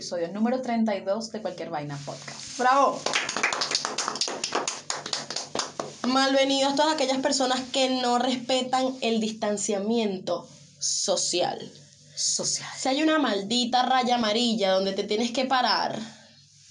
Episodio número 32 de Cualquier Vaina Podcast. Bravo. Malvenidos todas aquellas personas que no respetan el distanciamiento social. Social. Si hay una maldita raya amarilla donde te tienes que parar,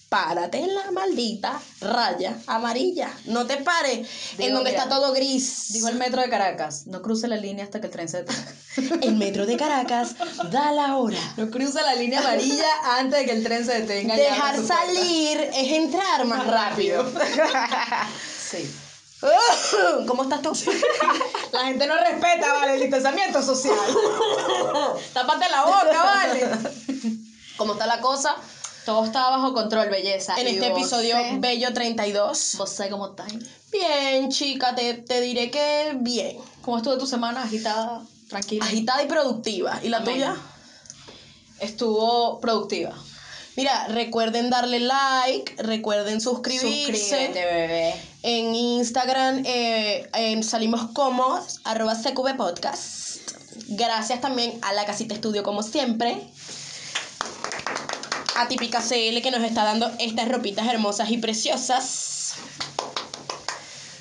párate en la maldita raya amarilla. No te pares en Digo, donde mira, está todo gris. Dijo el metro de Caracas, no cruce la línea hasta que el tren se detenga. El metro de Caracas da la hora. No cruce la línea amarilla antes de que el tren se detenga. Dejar su puerta. salir es entrar más rápido. Sí. ¿Cómo estás tú? La gente no respeta, vale, el distanciamiento social. Tápate la boca, vale. ¿Cómo está la cosa? Todo está bajo control, belleza. En Y este episodio sé- Bello 32. ¿Vos sabés cómo estás? Bien, chica, te, te diré que bien. ¿Cómo estuvo tu semana? Agitada, tranquila. Agitada y productiva. ¿Y la Amén. tuya? Estuvo productiva. Mira, recuerden darle like, recuerden suscribirse. Suscríbete, bebé. En Instagram eh, en salimos como arroba CQB Podcast. Gracias también a la casita estudio como siempre. A Típica CL que nos está dando estas ropitas hermosas y preciosas.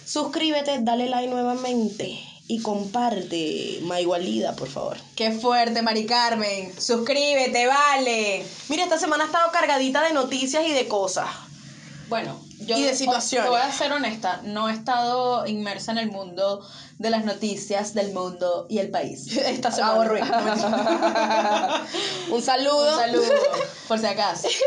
Suscríbete, dale like nuevamente y comparte Maigualida, por favor. Qué fuerte, Mari Carmen. Suscríbete, vale. Mira, esta semana ha estado cargadita de noticias y de cosas. Bueno, yo Y de situaciones. Te voy a ser honesta, no he estado inmersa en el mundo de las noticias del mundo y el país. Esta semana. Ruido. Un saludo. Un saludo, por si acaso.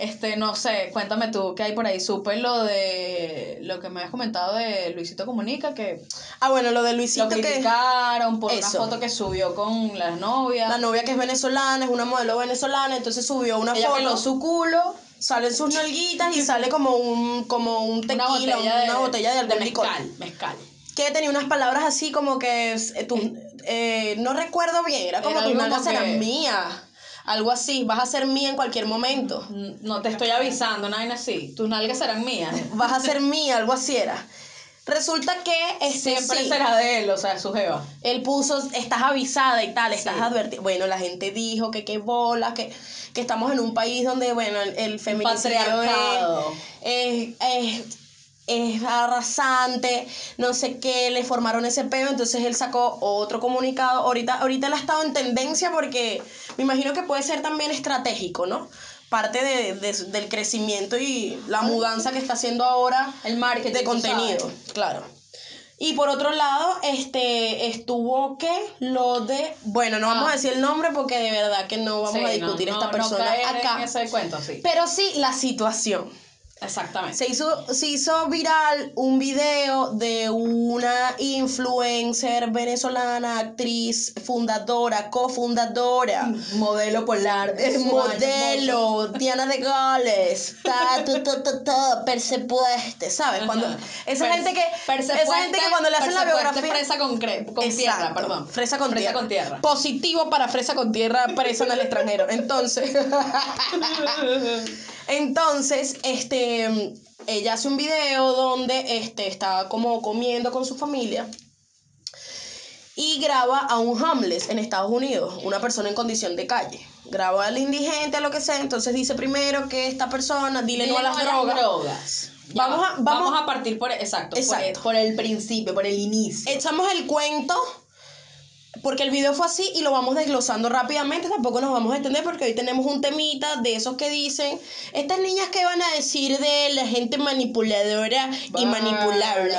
Este, no sé, cuéntame tú qué hay por ahí. Supe lo de lo que me habías comentado de Luisito Comunica, que Ah, bueno, lo de Luisito lo que criticaron por Eso. una foto que subió con las novias. la novia que es venezolana, es una modelo venezolana, entonces subió una Ella foto, su culo salen sus nalguitas y sale como un como un tequila, una botella de, botella de algún licor. mezcal, mezcal. Que tenía unas palabras así como que eh, tus- eh, no recuerdo bien, era como Era tus nalgas que- serán mías. Algo así, vas a ser mía en cualquier momento. No te estoy avisando, nada así. Tus nalgas serán mías. Vas a ser mía, algo así era. Resulta que este, Siempre sí, será de él, o sea, su jeva. Él puso, estás avisada y tal, estás Sí. advertida. Bueno, la gente dijo que qué bolas, que, que estamos en un país donde, bueno, el, el feminicidio patriarcado. es, es, es arrasante, no sé qué, le formaron ese peo, entonces él sacó otro comunicado. Ahorita, ahorita él ha estado en tendencia porque me imagino que puede ser también estratégico, ¿no? Parte de, de- del crecimiento y la mudanza que está haciendo ahora El marketing. de contenido, sabes. claro. Y por otro lado, este estuvo que lo de, bueno, no vamos Ah. a decir el nombre porque de verdad que no vamos Sí, a discutir no, esta no- persona no caer acá. En ese cuento, sí. Pero sí la situación. Exactamente. Se hizo, se hizo viral un video de una influencer venezolana, actriz, fundadora, cofundadora. Modelo polar. Modelo, Diana de Gales, ta, ta, ta, ta, ta, persepueste, ¿sabes? Cuando, esa Pers- gente que esa gente que cuando le hacen la biografía Fresa con, cre- con tierra, perdón. Fresa con fresa tierra. con tierra. Positivo para fresa con tierra, presa en el extranjero. Entonces, entonces, este, ella hace un video donde este, está como comiendo con su familia y graba a un homeless en Estados Unidos, una persona en condición de calle. Graba al indigente, lo que sea. Entonces dice primero que esta persona, dile, no a las drogas. drogas. Ya Vamos va. a- vamos- a partir por exacto, por el- Exacto. Por, el, principio, por el inicio. echamos el cuento porque el video fue así y lo vamos desglosando rápidamente, tampoco nos vamos a extender porque hoy tenemos un temita de esos que dicen, estas niñas que van a decir de la gente manipuladora y manipulable.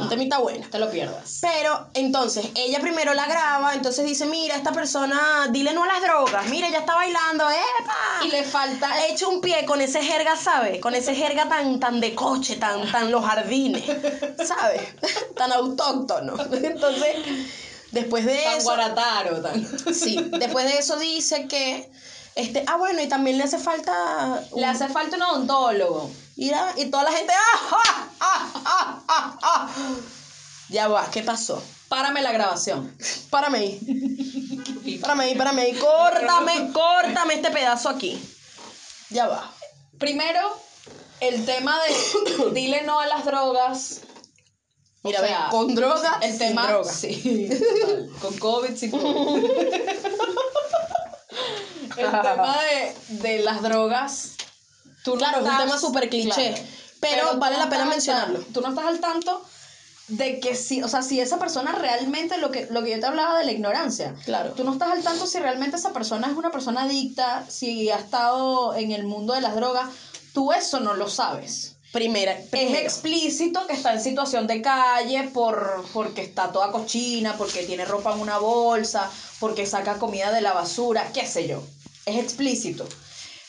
Un temita bueno. Te lo pierdas. Pero entonces ella primero la graba, entonces dice, mira, esta persona, dile no a las drogas, mira, ella está bailando, ¡epa! Y le falta ha hecho un pie con ese jerga, ¿sabes? Con ese jerga tan, tan de coche, tan, tan los jardines, ¿sabes? Tan autóctono. Entonces, después de tan eso. guarataro, tan. Sí, después de eso dice que. Este, ah, bueno, y también le hace falta. un- Le hace falta un odontólogo. Mira, y toda la gente. ¡Ah, ah, ah, ah, ah, ah! Ya va, ¿qué pasó? Párame la grabación. Párame ahí. Párame ahí, párame ahí. Córtame, córtame este pedazo aquí. Ya va. Primero, el tema de dile no a las drogas. Mira, O sea, ve, con droga, El sin tema. droga. Sí, total. Con COVID, sin COVID. el tema de, de las drogas. Tú no Claro, es un tema súper cliché, claro. pero vale la pena mencionarlo. Tú no estás al tanto de que si, o sea, si esa persona realmente, lo que, lo que yo te hablaba de la ignorancia, Claro. tú no estás al tanto si realmente esa persona es una persona adicta, si ha estado en el mundo de las drogas, tú eso no lo sabes. Primera, Es explícito que está en situación de calle por, porque está toda cochina, porque tiene ropa en una bolsa, porque saca comida de la basura, qué sé yo. Es explícito.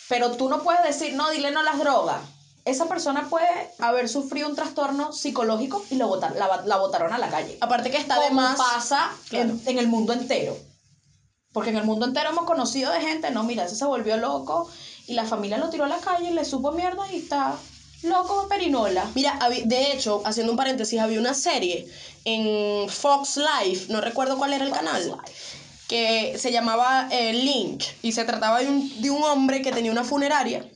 Pero tú no puedes decir, no, dile no a las drogas. Esa persona puede haber sufrido un trastorno psicológico y lo botar, la, la botaron a la calle. Aparte que está de más. pasa Claro. en, en el mundo entero. Porque en el mundo entero hemos conocido de gente, no, mira, ese se volvió loco y la familia lo tiró a la calle, le supo mierda y está loco de perinola. Mira, de hecho, haciendo un paréntesis, había una serie en Fox Life, no recuerdo cuál era el canal, que se llamaba eh, Lynch y se trataba de un, de un hombre que tenía una funeraria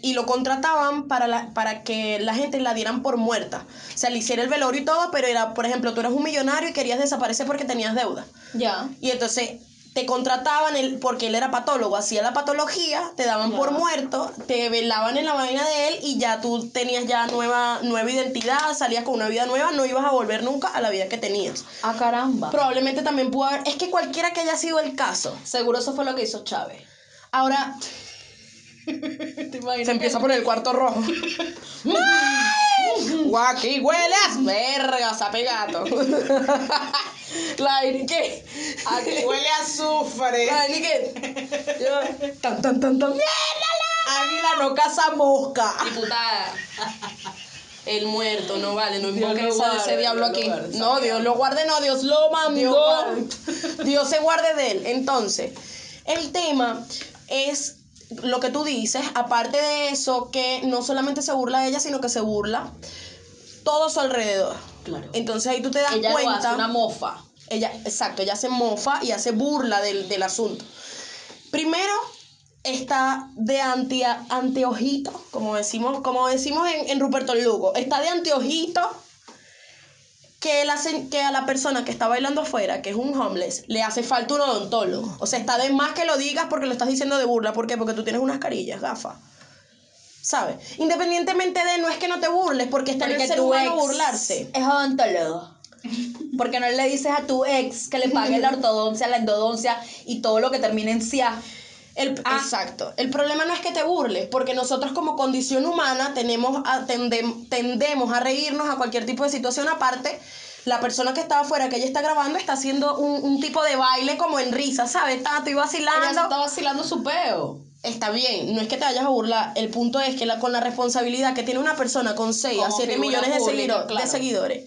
y lo contrataban para, la, para que la gente la dieran por muerta. O sea, le hiciera el velorio y todo, pero era, por ejemplo, tú eras un millonario y querías desaparecer porque tenías deuda. Ya. Y entonces te contrataban él, porque él era patólogo, hacía la patología, te daban por muerto, te velaban en la vaina de él y ya tú tenías ya nueva, nueva identidad, salías con una vida nueva, no ibas a volver nunca a la vida que tenías. Ah, caramba. Probablemente también pudo haber, es que cualquiera que haya sido el caso. Seguro eso fue lo que hizo Chávez. Ahora ¿Te se empieza a poner el cuarto rojo. Guaki, hueles, verga, sape gato. La Iri, ¿qué? Aquí huele a azufre. La Iri, ¿qué? Yo, Tan, tan, tan, tan. Águila no caza mosca. Diputada. El muerto, no vale, no invoquen guarde, ese diablo aquí. guarde, No, Dios lo guarde, no, Dios lo mandó. Dios se guarde de él. Entonces, el tema es lo que tú dices, aparte de eso, que no solamente se burla de ella, sino que se burla todo a su alrededor. Claro. Entonces ahí tú te das Ella lo cuenta. hace una mofa. Ella, exacto, ella se mofa y hace burla del, del asunto. Primero está de anti, anteojito, como decimos, como decimos en, en Ruperto Lugo, está de anteojito que, la, se- que a la persona que está bailando afuera, que es un homeless, le hace falta un odontólogo. O sea, está de más que lo digas porque lo estás diciendo de burla. ¿Por qué? Porque tú tienes unas carillas, gafas. ¿Sabes? Independientemente de no es que no te burles, porque está en el ser humano burlarse. es odontólogo. Porque no le dices a tu ex que le pague la ortodoncia, la endodoncia y todo lo que termine en cia. El, Ah. Exacto. El problema no es que te burles, porque nosotros como condición humana tenemos a- tendem- tendemos a reírnos a cualquier tipo de situación. Aparte, la persona que está afuera, que ella está grabando, está haciendo un, un tipo de baile como en risa, ¿sabes? Ella se vacilando. está vacilando su peo. Está bien, no es que te vayas a burlar. El punto es que la, con la responsabilidad que tiene una persona con 6 a Como 7 figura millones de, pública, seguidor- claro. de seguidores,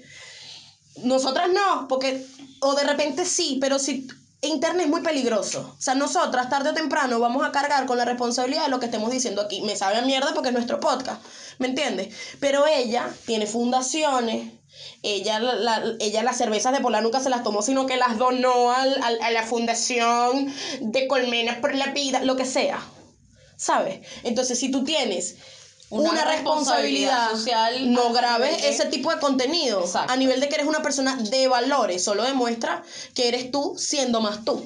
nosotras no, porque, o de repente sí, pero si Internet es muy peligroso. O sea, nosotras tarde o temprano vamos a cargar con la responsabilidad de lo que estemos diciendo aquí. Me sabe a mierda porque es nuestro podcast, ¿me entiendes? Pero ella tiene fundaciones. Ella, la, la- ella las cervezas de Polar nunca se las tomó, sino que las donó al- al- a la fundación de Colmenas por la Vida, lo que sea. ¿Sabes? Entonces, si tú tienes Una una, responsabilidad, responsabilidad social no grabes ese tipo de contenido. Exacto. A nivel de que eres una persona de valores, solo demuestra que eres tú siendo más tú.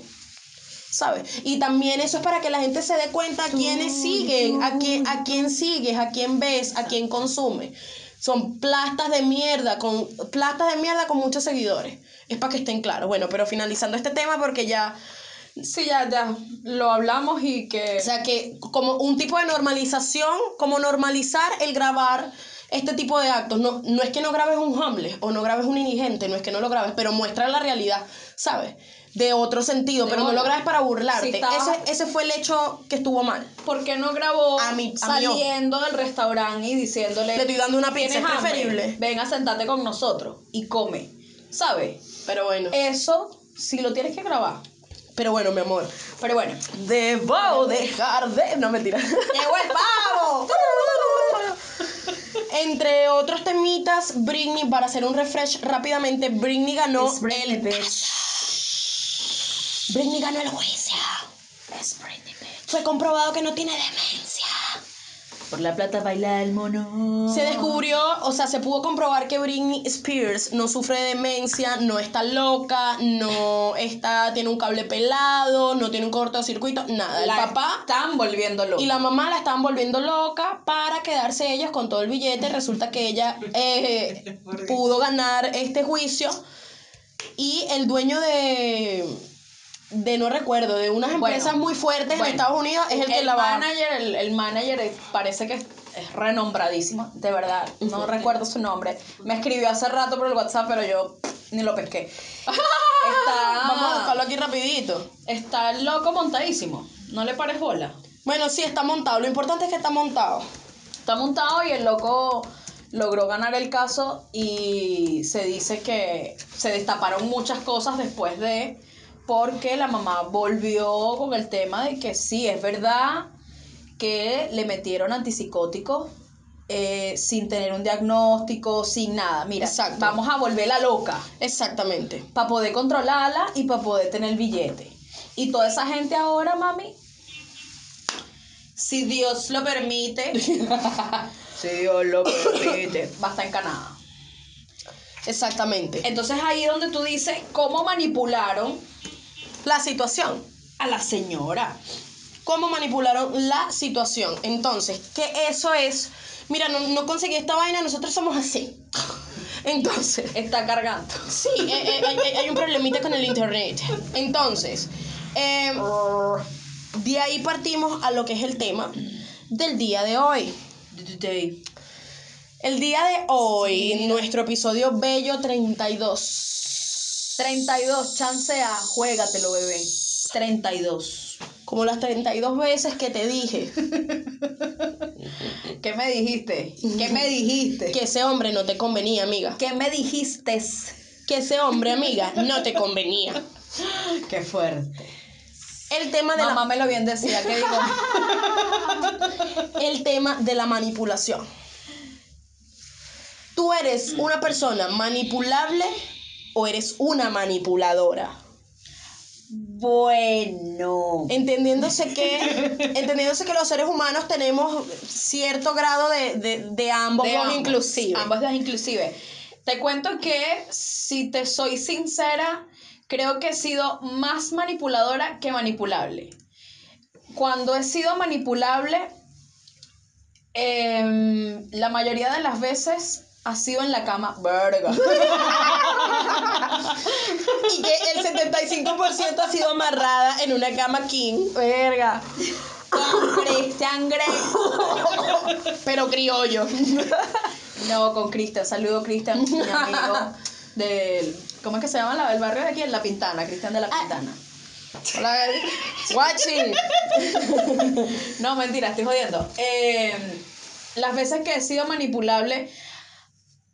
¿Sabes? Y también eso es para que la gente se dé cuenta a quiénes siguen, a quién, a quién sigues, a quién ves, a quién consume. Son plastas de mierda, con plastas de mierda con muchos seguidores. Es para que estén claros. Bueno, pero finalizando este tema porque ya Sí, ya, ya lo hablamos y que... o sea que como un tipo de normalización, como normalizar el grabar este tipo de actos. No, no es que no grabes un homeless o no grabes un indigente, no es que no lo grabes, pero muestra la realidad, ¿sabes? De otro sentido, De pero no lo grabes para burlarte. Si estaba- ese, ese fue el hecho que estuvo mal. ¿Por qué no grabó A mi- a mi saliendo del restaurante y diciéndole... Le estoy dando una pizza, "¿Tienes es hambre? preferible". Ven a sentarte con nosotros y come. ¿Sabes? Pero bueno. Eso sí lo tienes que grabar. Pero bueno, mi amor. Pero bueno. Debo dejar de. No, mentira. ¡Llegó el pavo! Entre otros temitas, Britney, para hacer un refresh rápidamente, Britney ganó It's Britney, el. bitch. Britney ganó el juicio. Es Britney, bitch. Fue comprobado que no tiene demencia. Por la plata baila el mono. Se descubrió, o sea, se pudo comprobar que Britney Spears no sufre de demencia, no está loca, no está, tiene un cable pelado, no tiene un cortocircuito, nada. El La papá están volviendo loco. y la mamá la estaban volviendo loca para quedarse ellos con todo el billete. Resulta que ella eh, pudo ganar este juicio y el dueño de, de no recuerdo, de unas Bueno, empresas muy fuertes bueno, en Estados Unidos es el que la va manager, el, el manager es- parece que es, es renombradísimo, de verdad. No recuerdo su nombre. Me escribió hace rato por el WhatsApp, pero yo ni lo pesqué. Está, Vamos a buscarlo aquí rapidito. está el loco montadísimo. ¿No le pares bola? Bueno, sí, está montado. Lo importante es que está montado. Está montado y el loco logró ganar el caso y se dice que se destaparon muchas cosas después de porque la mamá volvió con el tema de que sí, es verdad que le metieron antipsicóticos eh, sin tener un diagnóstico, sin nada. Mira, Exacto. vamos a volverla loca Exactamente. para poder controlarla y para poder tener el billete. Y toda esa gente ahora, mami, si Dios lo permite, si Dios lo permite, va a estar encanada. Exactamente. Entonces ahí es donde tú dices cómo manipularon La situación. a la señora. Cómo manipularon la situación. Entonces, que eso es. Mira, no, no conseguí esta vaina, nosotros somos así. Entonces, Está cargando. sí, eh, eh, hay, hay- un problemita con el internet. Entonces, eh, de ahí partimos a lo que es el tema del día de hoy. El día de hoy, nuestro episodio Bello 32. 32, chancea, juégatelo, bebé. 32. Como las 32 veces que te dije ¿Qué me dijiste? ¿Qué me dijiste? que ese hombre no te convenía, amiga. ¿Qué me dijiste? Que ese hombre, amiga, no te convenía. Qué fuerte. El tema de Mamá me lo bien decía, ¿qué digo? la, el tema de la manipulación. ¿Tú eres una persona manipulable o eres una manipuladora? Bueno. Entendiéndose que, entendiéndose que los seres humanos tenemos cierto grado de, de, de ambos, De dos ambos. inclusive. Ambos inclusive. Te cuento que, si te soy sincera, creo que he sido más manipuladora que manipulable. Cuando he sido manipulable, em, la mayoría de las veces ha sido en la cama. Verga. Y que el 75% ha sido amarrada en una cama king, Verga. Con Christian Grey. pero criollo. No, con Cristian. Saludo, Cristian, mi amigo del. ¿Cómo es que se llama la, el barrio de aquí? En La Pintana, Cristian de La Pintana. Hola, watching. No, mentira, estoy jodiendo. Eh, las veces que he sido manipulable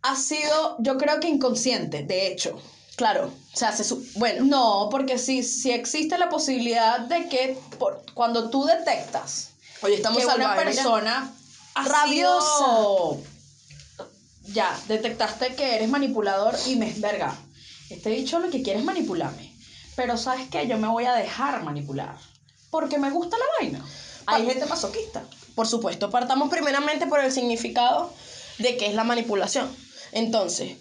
ha sido, yo creo que inconsciente, de hecho. Claro, o sea, se su- bueno, No, porque si, si existe la posibilidad de que por- cuando tú detectas Oye, estamos que una persona Rabiosa. sido- Ya, detectaste que eres manipulador y me verga. Este dicho lo que quiere es manipularme. Pero ¿sabes qué? Yo me voy a dejar manipular. Porque me gusta la vaina. Hay gente masoquista. Por supuesto, partamos primeramente por el significado de qué es la manipulación. Entonces,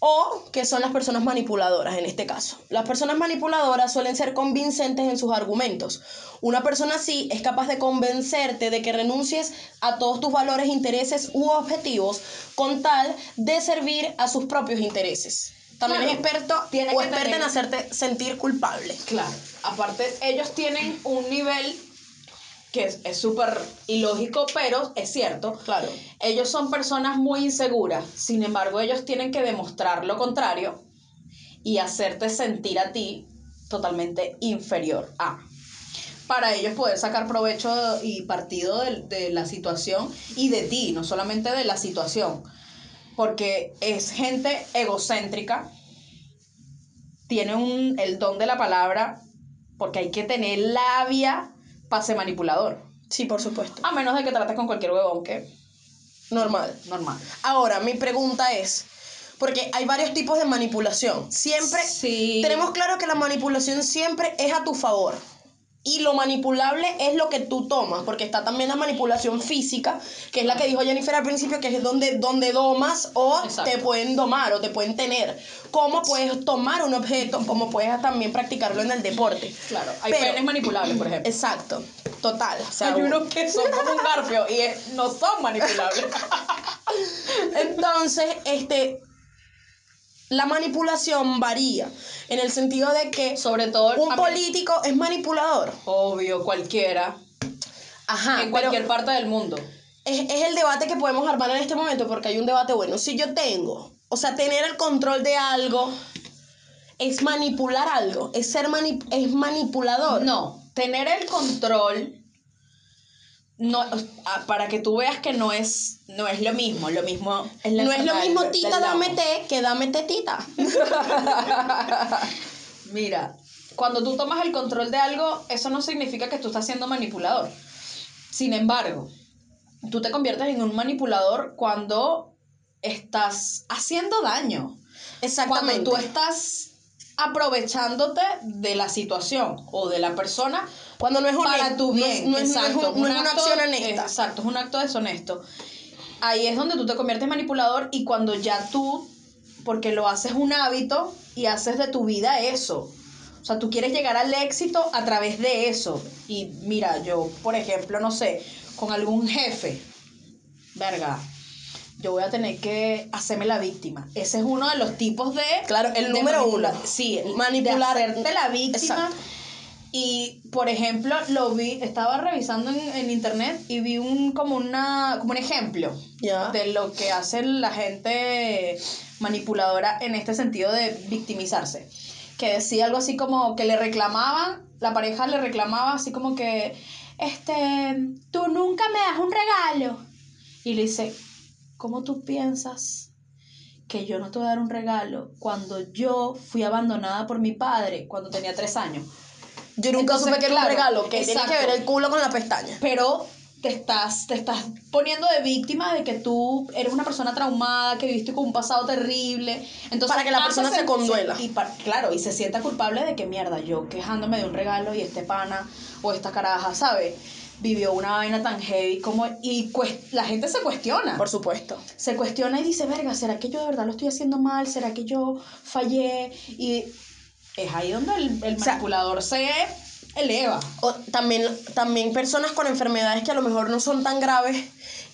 o qué son las personas manipuladoras en este caso. Las personas manipuladoras suelen ser convincentes en sus argumentos. Una persona así es capaz de convencerte de que renuncies a todos tus valores, intereses u objetivos con tal de servir a sus propios intereses. También Claro. es experto Tiene o que experta en hacerte sentir culpable. Claro. Aparte, ellos tienen un nivel que es súper ilógico, pero es cierto. Claro. Ellos son personas muy inseguras, sin embargo ellos tienen que demostrar lo contrario y hacerte sentir a ti totalmente inferior a. Para ellos poder sacar provecho y partido de, de la situación y de ti, no solamente de la situación. Porque es gente egocéntrica, tiene un, el don de la palabra, porque hay que tener labia para ser manipulador. Sí, por supuesto. A menos de que trates con cualquier huevón que Normal. normal. Ahora, mi pregunta es, porque hay varios tipos de manipulación. Siempre Sí. tenemos claro que la manipulación siempre es a tu favor. Y lo manipulable es lo que tú tomas, porque está también la manipulación física, que es la que dijo Jennifer al principio, que es donde, donde domas o Exacto. te pueden domar o te pueden tener. Cómo puedes tomar un objeto, cómo puedes también practicarlo en el deporte. Claro, hay Pero- penes manipulables, por ejemplo. Exacto, total. O sea, hay unos que son como un garfio y es- no son manipulables. Entonces, este, la manipulación varía en el sentido de que Sobre todo un político es manipulador. Obvio, cualquiera. Ajá, en cualquier parte del mundo. es, es el debate que podemos armar en este momento porque hay un debate bueno. Si yo tengo, o sea, tener el control de algo es manipular algo, es ser mani- es manipulador. No, tener el control no para que tú veas que no es no es lo mismo, lo mismo es la no es lo mismo del- tita del dame té que dame tetita. Mira, cuando tú tomas el control de algo, eso no significa que tú estás siendo manipulador. Sin embargo, tú te conviertes en un manipulador cuando estás haciendo daño. Exactamente. Cuando tú estás aprovechándote de la situación o de la persona Cuando no es para honesto, tu no es- bien. no es, no es un- no es un una acción honesta. Exacto, es un acto deshonesto. Ahí es donde tú te conviertes en manipulador y cuando ya tú, porque lo haces un hábito y haces de tu vida eso. O sea, tú quieres llegar al éxito a través de eso. Y mira, yo, por ejemplo, no sé, con algún jefe, verga, yo voy a tener que hacerme la víctima. Ese es uno de los tipos de... Claro, el de número uno. Sí, el- Manipular. De hacerte la víctima. Exacto. Y, por ejemplo, lo vi, estaba revisando en, en internet y vi un, como, una, como un ejemplo de lo que hace la gente manipuladora en este sentido de victimizarse. Que decía algo así como que le reclamaban, la pareja le reclamaba así como que, este, tú nunca me das un regalo. Y le dice, ¿cómo tú piensas que yo no te voy a dar un regalo cuando yo fui abandonada por mi padre cuando tenía tres años? Yo nunca Entonces, supe que era un claro, regalo, que tiene que exacto. ver el culo con la pestaña. pero te estás, te estás poniendo de víctima de que tú eres una persona traumada, que viviste con un pasado terrible. Entonces, Para que la persona se el- conduela. y claro, y se sienta culpable de que mierda, yo quejándome de un regalo y este pana o esta caraja, ¿sabes? Vivió una vaina tan heavy como... Y la gente se cuestiona. Por supuesto. se cuestiona y dice, verga, ¿será que yo de verdad lo estoy haciendo mal? ¿Será que yo fallé? Y es ahí donde el, el O sea, manipulador se eleva. O también, también personas con enfermedades que a lo mejor no son tan graves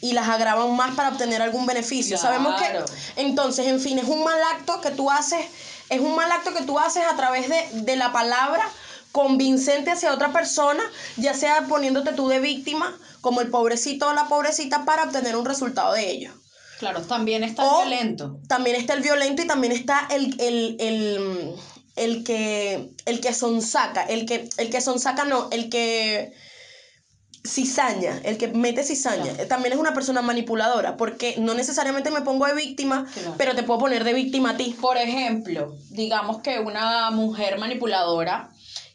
y las agravan más para obtener algún beneficio. Sabemos que, entonces, en fin, es un mal acto que tú haces, es un mal acto que tú haces a través de, de la palabra convincente hacia otra persona, ya sea poniéndote tú de víctima, como el pobrecito o la pobrecita, para obtener un resultado de ello. Claro, también está O- violento. También está el violento y también está el, el, el, el que el que sonsaca, el que, el que sonsaca no, el que cizaña, el que mete cizaña. Claro. También es una persona manipuladora, porque no necesariamente me pongo de víctima, Claro. pero te puedo poner de víctima a ti. Por ejemplo, digamos que una mujer manipuladora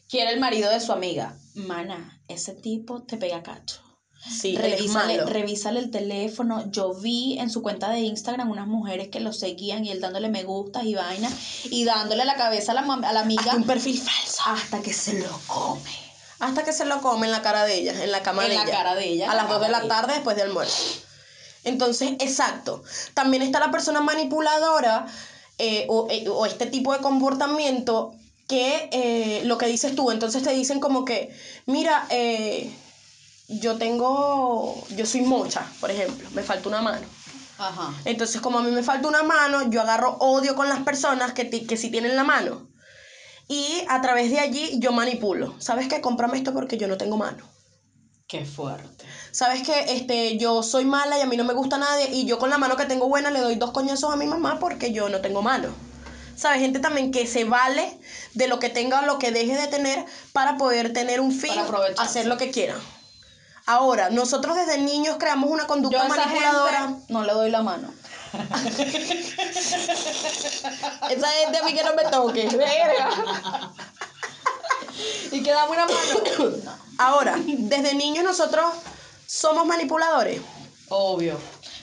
quiere el marido de su amiga. Mana, ese tipo te pega cacho. Sí, malo. revísale el teléfono. Yo vi en su cuenta de Instagram unas mujeres que lo seguían y él dándole me gustas y vaina y dándole la cabeza a la, mam- a la amiga Hasta un perfil falso. hasta que se lo come. Hasta que se lo come en la cara de ella, en la cama En de la ella. cara de ella, A la las 2 de la de tarde después de almuerzo. Entonces, exacto. También está la persona manipuladora eh, o, eh, o este tipo de comportamiento que eh, lo que dices tú, entonces te dicen como que, mira, eh, yo tengo, yo soy mocha, por ejemplo, me falta una mano. Ajá. Entonces, como a mí me falta una mano, yo agarro odio con las personas que, que sí tienen la mano. Y a través de allí yo manipulo. ¿Sabes qué? Cómprame esto porque yo no tengo mano. Qué fuerte. ¿Sabes qué? Este, yo soy mala y a mí no me gusta nadie y yo con la mano que tengo buena le doy dos coñazos a mi mamá porque yo no tengo mano. ¿Sabes? Gente también que se vale de lo que tenga o lo que deje de tener para poder tener un fin, hacer lo que quiera. Ahora, nosotros desde niños creamos una Yo conducta a esa manipuladora. gente no le doy la mano. Esa gente a mí que no me toque. Verga. Y que dame una mano. No. Ahora, desde niños nosotros somos manipuladores. Obvio.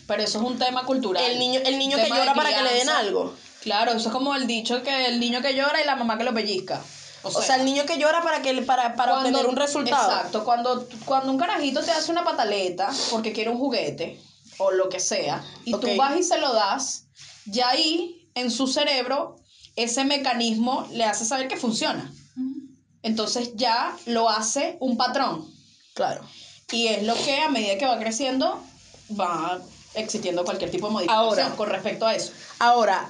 Pero eso es un tema cultural. El niño, el niño que llora para que le den algo. Claro, eso es como el dicho que el niño que llora y la mamá que lo pellizca. O sea, el niño que llora para que para, para cuando- obtener un resultado. Exacto, cuando, cuando un carajito te hace una pataleta porque quiere un juguete o lo que sea, y tú vas y se lo das, ya ahí en su cerebro ese mecanismo le hace saber que funciona. Entonces ya lo hace un patrón. Claro. Y es lo que a medida que va creciendo va existiendo cualquier tipo de modificación Ahora. con respecto a eso. Ahora,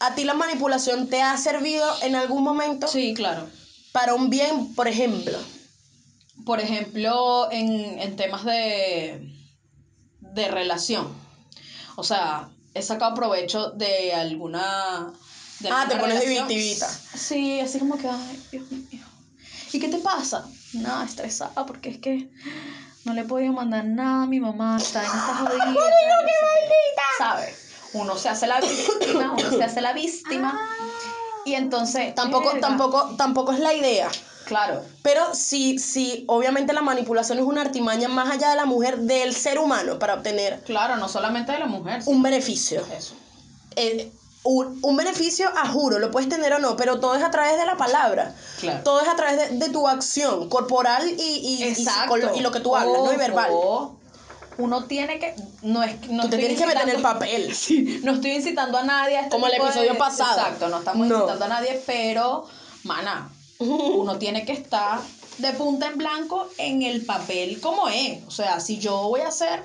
¿a ti la manipulación te ha servido en algún momento Sí, claro. para un bien, por ejemplo? Por ejemplo, en, en temas de, de relación. O sea, he sacado provecho de alguna... de Ah, alguna te pones de relación. victimita. Sí, así como que, ay, Dios mío. ¿Y qué te pasa? Nada, estresada porque es que no le he podido mandar nada a mi mamá, está en esta jodida. sé qué. ¿Sabes? Uno se hace la víctima, uno se hace la víctima. Y entonces... Tampoco, verga. tampoco, tampoco es la idea. Claro. Pero sí, sí, obviamente la manipulación es una artimaña más allá de la mujer, del ser humano, para obtener Claro, no solamente de la mujer. un beneficio. Eso. Eh, un, un beneficio, a juro, lo puedes tener o no, pero todo es a través de la palabra. Claro. Todo es a través de, de tu acción corporal y, y, y lo que tú hablas, ¿no? Y verbal. Uno tiene que. No es, no Tú te tienes que meter en el papel. Sí, no estoy incitando a nadie a este Como el de- episodio pasado. Exacto, no estamos No. incitando a nadie, pero, mana, uno tiene que estar de punta en blanco en el papel como es. O sea, si yo voy a hacer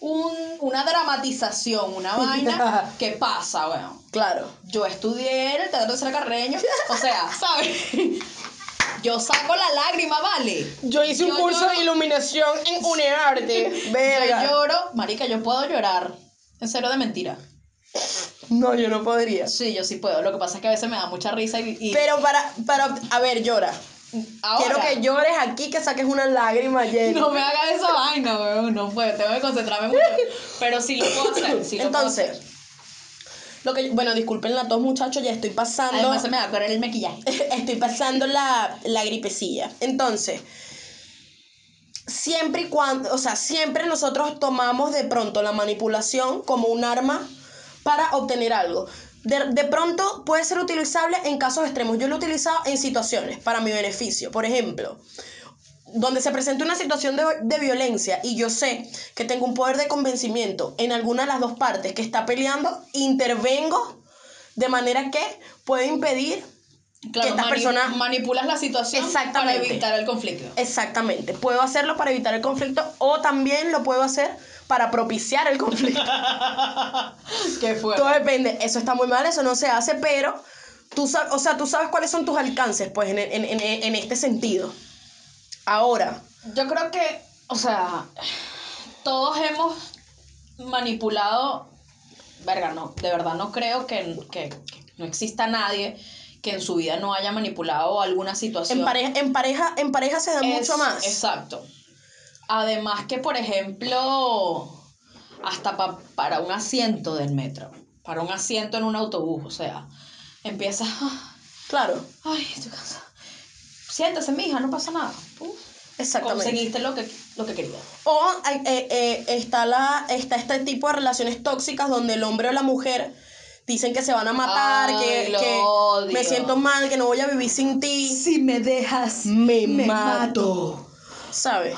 un, una dramatización, una vaina, ¿qué pasa, weón? Claro. Yo estudié en el Teatro de Carreño, o sea, ¿sabes? Yo saco la lágrima, ¿vale? Yo hice un Yo curso lloro. de iluminación en UNEARTE. Yo Verga. lloro, marica, yo puedo llorar. En serio de mentira. No, yo no podría. Sí, yo sí puedo. Lo que pasa es que a veces me da mucha risa y... y Pero para, para, a ver, llora. ahora, Quiero que llores aquí, que saques una lágrima, Jenny. No me hagas esa vaina, weón. No puedo, tengo que concentrarme mucho. Pero sí lo puedo hacer, sí lo Entonces, puedo hacer. Lo que, bueno, disculpen a todos muchachos, ya estoy pasando. Además se me va a correr el maquillaje. estoy pasando la, la gripecilla. Entonces, siempre y cuando, o sea, siempre nosotros tomamos de pronto la manipulación como un arma para obtener algo. De, de pronto puede ser utilizable en casos extremos. Yo lo he utilizado en situaciones para mi beneficio. Por ejemplo, donde se presenta una situación de, de violencia y yo sé que tengo un poder de convencimiento en alguna de las dos partes que está peleando, intervengo de manera que puede impedir Claro, esta mani- persona- manipulas la situación para evitar el conflicto. Exactamente. Puedo hacerlo para evitar el conflicto o también lo puedo hacer para propiciar el conflicto. Qué fuerte. Todo depende. Eso está muy mal, eso no se hace, pero tú o sea, tú sabes cuáles son tus alcances, pues, en, en, en, en este sentido. Ahora, Yo creo que, o sea, todos hemos manipulado, verga, no, de verdad no creo que, que- que no exista nadie que en su vida no haya manipulado alguna situación. en pareja, en pareja, en pareja se da Es- mucho más. Exacto. Además que, por ejemplo, hasta pa- para un asiento del metro, para un asiento en un autobús, o sea, empiezas, "Ah, Claro, ay, estoy cansada. Siéntese, mija, no pasa nada. Uf, exactamente. conseguiste lo que, lo que querías. O eh, eh, eh, está, la, está este tipo de relaciones tóxicas donde el hombre o la mujer dicen que se van a matar, Ay, que, que me siento mal, que no voy a vivir sin ti. Si me dejas, me, mato. ¿Sabes?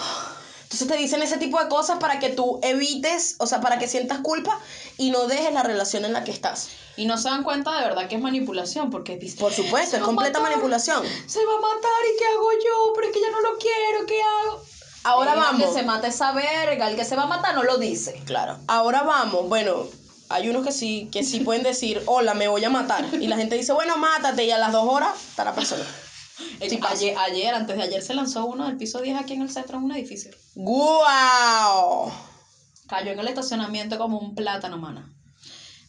Entonces te dicen ese tipo de cosas para que tú evites, o sea, para que sientas culpa y no dejes la relación en la que estás. Y no se dan cuenta de verdad que es manipulación, porque dicen, Por supuesto, "Se es completa matar, manipulación. Se va a matar, ¿y qué hago yo? Pero es que ya no lo quiero, ¿qué hago? Ahora vamos. Que se mate esa verga, el que se va a matar no lo dice. Claro. Ahora vamos. Bueno, hay unos que sí, que sí pueden decir, hola, me voy a matar. Y la gente dice, bueno, mátate. Y a las dos horas está la persona. Sí ayer, ayer, antes de ayer, se lanzó uno del piso 10 aquí en el centro, en un edificio. ¡Guau! Cayó en el estacionamiento como un plátano, mana.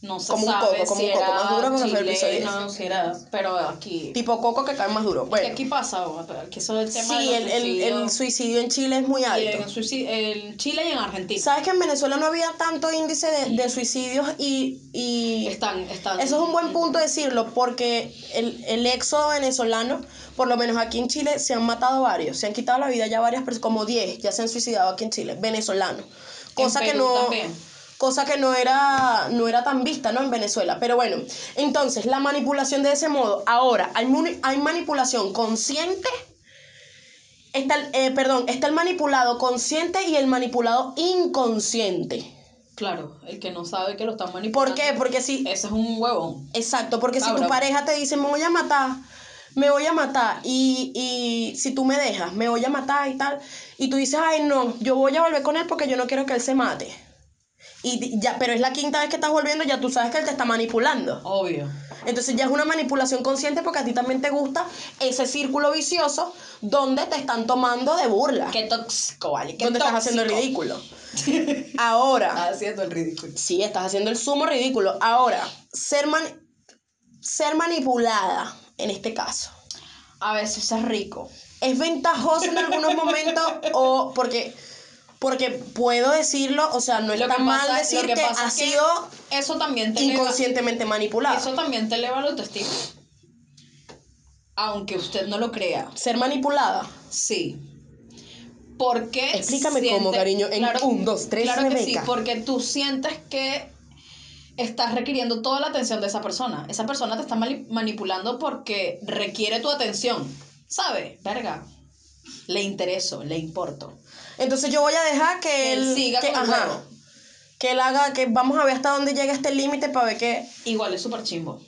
No se Como un sabe coco, como si un coco, era más duro que el piso 10. chileno, si era, pero aquí... Tipo coco que cae más duro. ¿Qué Bueno. aquí pasa? Aquí eso del tema Sí, de el, el, el suicidio en Chile es muy alto. en, en Chile y en Argentina. ¿Sabes que en Venezuela no había tanto índice de, de suicidios y, y Están, están... eso es un buen punto decirlo porque el, el éxodo venezolano, por lo menos aquí en Chile, se han matado varios, se han quitado la vida ya varias personas, como 10 ya se han suicidado aquí en Chile, venezolanos. Cosa que Perú no... también. Cosa que no era, no era tan vista, ¿no? En Venezuela. Pero bueno, entonces, la manipulación de ese modo. Ahora, hay, hay manipulación consciente. Está el, eh, perdón, está el manipulado consciente y el manipulado inconsciente. Claro, el que no sabe que lo están manipulando. ¿Por qué? Porque si, Ese es un huevón. Exacto, porque si tu pareja te dice, me voy a matar, me voy a matar, y, y si tú me dejas, me voy a matar y tal, y tú dices, ay, no, yo voy a volver con él porque yo no quiero que él se mate. Y ya, pero es la quinta vez que estás volviendo, ya tú sabes que él te está manipulando. Obvio. Entonces ya es una manipulación consciente porque a ti también te gusta ese círculo vicioso donde te están tomando de burla. Qué tóxico, vale. Qué donde estás haciendo el ridículo. Ahora, Estás haciendo el ridículo. Sí, estás haciendo el sumo ridículo. Ahora, ser, mani- ser manipulada, en este caso, A veces es rico. ¿es ventajoso en algunos momentos o porque, porque puedo decirlo, o sea, no Lo está mal pasa- decir que que, ha que sido Eso también te eleva, inconscientemente manipulada? eso también te eleva la autoestima. Aunque usted no lo crea. Ser manipulada. Sí. Porque Explícame cómo, cariño, en un, dos, tres, Claro que sí, porque tú sientes que estás requiriendo toda la atención de esa persona. Esa persona te está mani- manipulando porque requiere tu atención. ¿Sabes? Verga. Le intereso, le importo. Entonces yo voy a dejar que, Que él siga que, con el ajá, que él haga, que vamos a ver hasta dónde llega este límite para ver que... Igual es súper chimbo.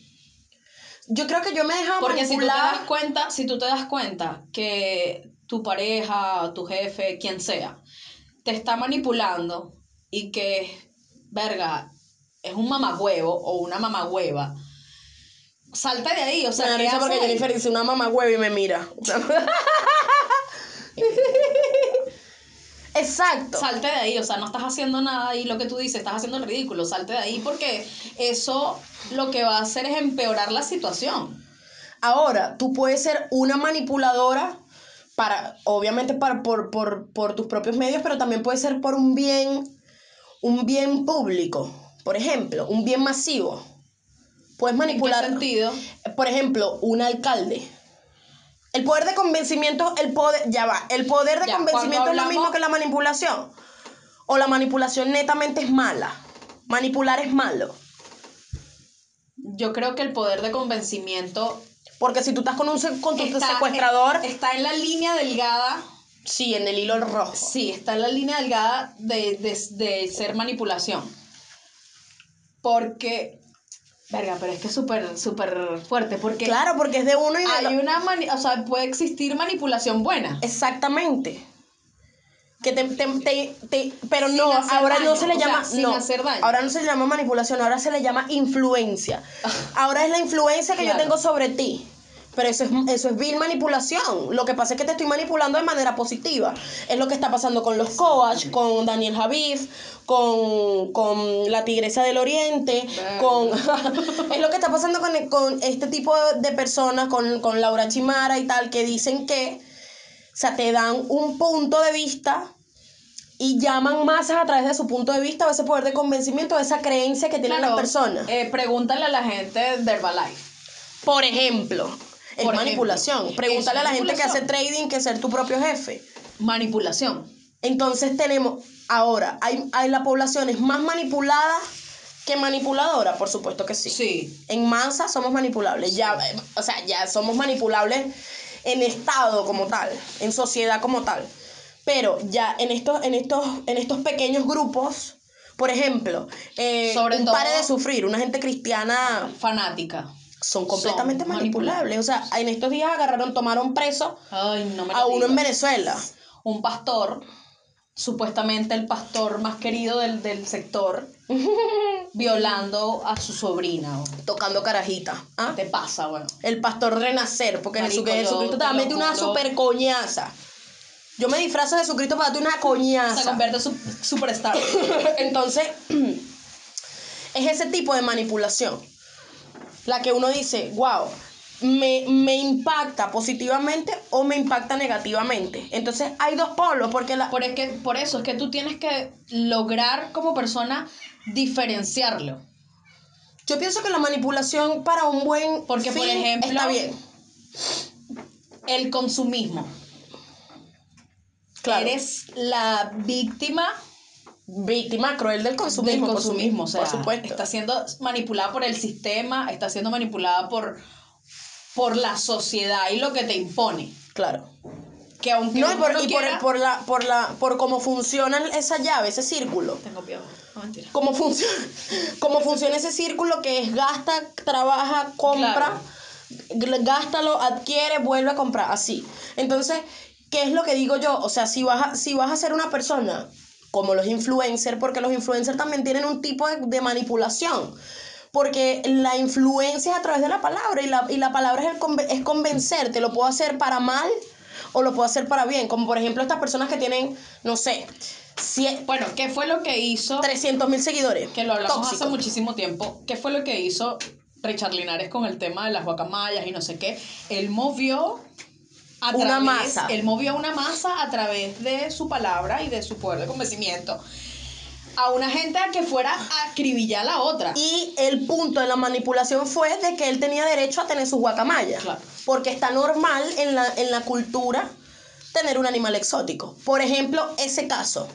Yo creo que yo me he dejado Porque si tú te manipular... das cuenta, si tú te das cuenta que tu pareja, tu jefe, quien sea, te está manipulando y que, verga, es un mamagüevo o una mamagüeva, salta de ahí, o Me sea, da ¿qué porque ahí? Jennifer dice una mamá huevo y me mira. Exacto. Salte de ahí, o sea, no estás haciendo nada y lo que tú dices, estás haciendo el ridículo, salte de ahí porque eso lo que va a hacer es empeorar la situación. Ahora, tú puedes ser una manipuladora para, obviamente, para, por, por, por tus propios medios, pero también puede ser por un bien, un bien público. Por ejemplo, un bien masivo. Puedes ¿En qué manipular. sentido? Por ejemplo, un alcalde. El poder de convencimiento, el poder, ya va, el poder de Ya, convencimiento es lo mismo que la manipulación. O la manipulación netamente es mala. Manipular es malo. Yo creo que el poder de convencimiento Porque si tú estás con un con tu está- secuestrador, está en la línea delgada sí, en el hilo rojo. Sí, está en la línea delgada de, de, de ser manipulación. Porque, verga, pero es que es súper, súper fuerte. Porque Claro, porque es de uno y de hay lo- una, mani- o sea, puede existir manipulación buena. Exactamente. Que te, te, te- te- pero Sin no, ahora no se le o llama, sin no, hacer daño. ahora no se le llama manipulación, ahora se le llama influencia. Ahora es la influencia que yo tengo sobre ti. Pero eso es, eso es vil manipulación. Lo que pasa es que te estoy manipulando de manera positiva. Es lo que está pasando con los coach, con Daniel Javif, con, con la Tigresa del Oriente, con... es lo que está pasando con, con este tipo de personas, con, con Laura Chimara y tal, que dicen que o sea, te dan un punto de vista y llaman masas a través de su punto de vista o ese poder de convencimiento, o esa creencia que tienen Claro, las personas. eh, pregúntale a la gente de Herbalife. Por ejemplo, es Por manipulación. ejemplo, Pregúntale a la gente que hace trading que ser tu propio jefe. Manipulación. Entonces tenemos, ahora, hay, hay la población es más manipulada que manipuladora, por supuesto que sí. Sí. En masa somos manipulables, ya, o sea, ya somos manipulables en estado como tal, en sociedad como tal. Pero ya en estos, en estos, en estos pequeños grupos, por ejemplo, eh, Sobre un todo- pare de sufrir, una gente cristiana Fanática. Son completamente Son manipulables. O sea, en estos días agarraron, tomaron preso Ay, no a uno en. Venezuela. un pastor, supuestamente el pastor más querido del, del sector, violando a su sobrina. Tocando carajita. ¿ah? ¿Qué te pasa, bueno? El pastor renacer, porque Marico, Jesucristo, te va a meter una super coñaza. Yo me disfrazo de Jesucristo para darte una Se coñaza. convierte en su superstar. Entonces, es ese tipo de manipulación. La que uno dice, wow, me, me impacta positivamente o me impacta negativamente. Entonces, hay dos polos, porque la, Por, es que, por eso es que tú tienes que lograr como persona diferenciarlo. yo pienso que la manipulación para un buen Porque, por ejemplo, está bien. El consumismo. Claro. Eres la víctima víctima cruel del del consumismo. por su- consumismo, o sea, por supuesto. está siendo manipulada por el sistema, está siendo manipulada por, por la sociedad y lo que te impone. Claro. Que aunque No, y por, no y por, quiera- por la, por la, por cómo funciona esa llave, ese círculo. Tengo piojo, no mentira. Cómo funciona, cómo funciona ese círculo que es gasta, trabaja, compra, gl- gástalo, adquiere, vuelve a comprar, así. Entonces, ¿qué es lo que digo yo? O sea, si vas a, si vas a ser una persona como los influencers, porque los influencers también tienen un tipo de, de manipulación. Porque la influencia es a través de la palabra y la, y la palabra es, el conven- es convencer. Te lo puedo hacer para mal o lo puedo hacer para bien. Como por ejemplo estas personas que tienen, no sé, cien- Bueno, ¿qué fue lo que hizo? 300 mil seguidores. Que lo hablamos Tóxico. hace muchísimo tiempo. ¿Qué fue lo que hizo Richard Linares con el tema de las guacamayas y no sé qué? Él movió a Una través- masa. Él movió una masa a través de su palabra y de su poder de convencimiento a una gente a que fuera a acribillar a la otra. Y el punto de la manipulación fue de que él tenía derecho a tener sus guacamayas. Claro. Porque está normal en la, en la cultura tener un animal exótico. Por ejemplo, ese caso.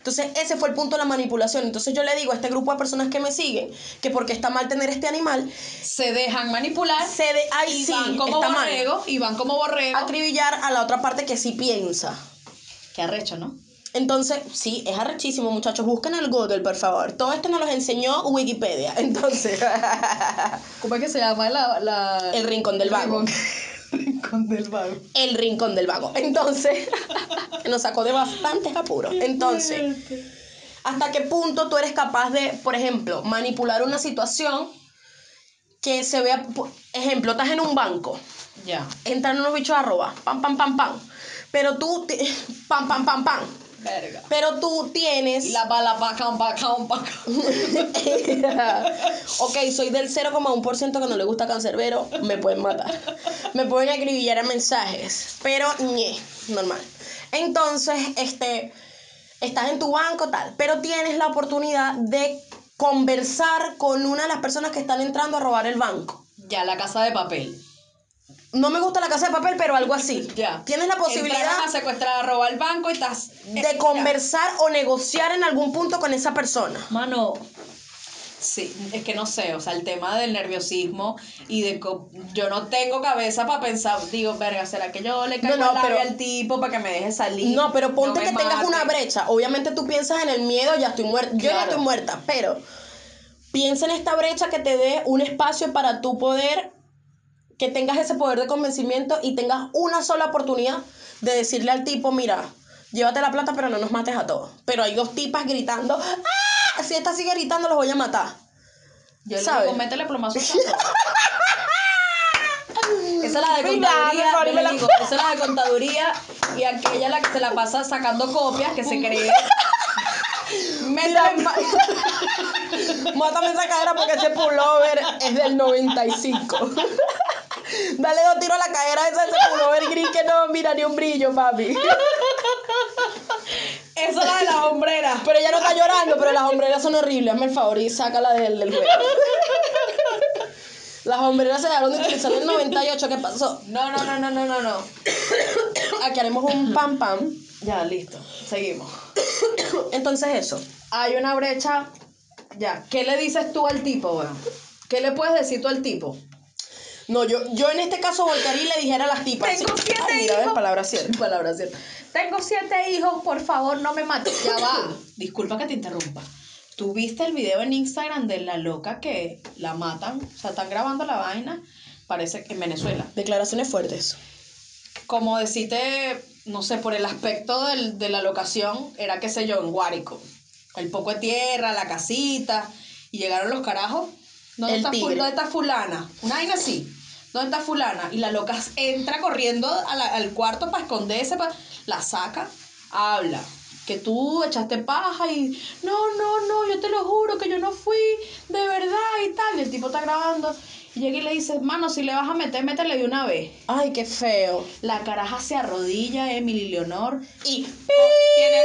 Entonces, ese fue el punto de la manipulación. Entonces, yo le digo a este grupo de personas que me siguen que porque está mal tener este animal, se dejan manipular se de ahí y sí van como mal. borrego y van como borrego. Acribillar a la otra parte que sí piensa. Qué arrecho, ¿no? Entonces, sí, es arrechísimo, muchachos. Busquen el Google, por favor. Todo esto nos lo enseñó Wikipedia. Entonces, ¿Cómo es que se llama la... la... el rincón del vago. Rincón del vago. El rincón del vago. Entonces, nos sacó de bastantes apuros. Entonces, ¿hasta qué punto tú eres capaz de, por ejemplo, manipular una situación que se vea, por ejemplo, estás en un banco, Ya. entran unos bichos a robar, pam, pam, pam, pam, pero tú, pam, pam, pam, pam, Verga. pero tú tienes... Y la bala pacan, pacan, pacan. ok, soy del 0,1% que no le gusta cancerbero, me pueden matar. Me pueden acribillar a mensajes, pero ñe, normal. Entonces, este, estás en tu banco, tal, pero tienes la oportunidad de conversar con una de las personas que están entrando a robar el banco. Ya, la casa de papel. No me gusta la casa de papel, pero algo así. Ya. Tienes la posibilidad Entraron a secuestrar, a robar el banco y estás... de conversar o negociar en algún punto con esa persona. Mano, sí, es que no sé, o sea, el tema del nerviosismo y de... co- Yo no tengo cabeza para pensar, digo, verga, ¿será que yo le caigo No, no, pero- al tipo para que me deje salir? No, pero ponte que tengas mate? una brecha. Obviamente tú piensas en el miedo, ya estoy muerta. Yo ya estoy muerta, pero piensa en esta brecha que te dé un espacio para tú poder, que tengas ese poder de convencimiento y tengas una sola oportunidad de decirle al tipo, mira, llévate la plata, pero no nos mates a todos. Pero hay dos tipas gritando, ¡ah! Si esta sigue gritando, los voy a matar. Yo le ¿sabes? digo, métele plomazo. Esa es la de contaduría, yo me le la- digo, esa es la de contaduría y aquella la que se la pasa sacando copias que se cree. Mira, Mátame esa cadera porque ese pullover es del 95. Dale dos tiros a la cadera esa ese pullover gris que no mira ni un brillo, papi. Esa es la de las hombreras. Pero ella no está llorando, pero las hombreras son horribles. Hazme el favor y sácala del, del juego. Las hombreras se dejaron de utilizar en el 98. ¿Qué pasó? No, no, no, no, no, no, no. Aquí haremos un pam pam. Ya, listo. Seguimos. Entonces eso. Hay una brecha. Ya. ¿Qué le dices tú al tipo, weón? ¿Qué le puedes decir tú al tipo? No, yo, yo en este caso voltearía y le dijera a las tipas. Tengo sí. siete Ay, mira, ves, hijos. palabra cierta. Palabra cierta. Tengo siete hijos, por favor, no me mates. Ya va. Disculpa que te interrumpa. ¿Tú viste el video en Instagram de la loca que la matan? O sea, están grabando la vaina. Parece que en Venezuela. Declaraciones fuertes. Como decirte, no sé, por el aspecto del- de la locación, era, qué sé yo, en Guárico. El poco de tierra, la casita. Y llegaron los carajos. ¿Dónde, El está, tigre. ¿Dónde está fulana? Una vaina así. ¿Dónde está fulana? Y la loca entra corriendo a la- al cuarto para esconderse, pa- la saca, habla. Que tú echaste paja y no, no, no, yo te lo juro que yo no fui, de verdad y tal. Y el tipo está grabando. Y llega y le dice, mano, si le vas a meter, métele de una vez. Ay, qué feo. La caraja se arrodilla, Emily Leonor. Y Tiene,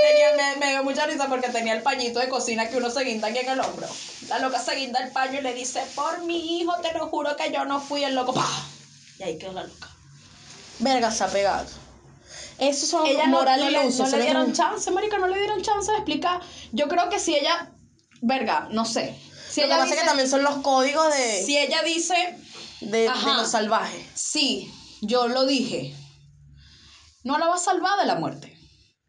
tenía, me, me dio mucha risa porque tenía el pañito de cocina que uno se guinda aquí en el hombro. La loca se guinda el paño y le dice, por mi hijo, te lo juro que yo no fui el loco. ¡Pah! Y ahí quedó la loca. verga se ha pegado. Esos son ella no, no le, no eso le dieron chance, marica, no le dieron chance de explicar. Yo creo que si ella, verga, no sé. Si Lo que ella pasa dice, que también son los códigos de, si ella dice, de, de Ajá. los salvajes. sí, yo lo dije, no la va a salvar de la muerte.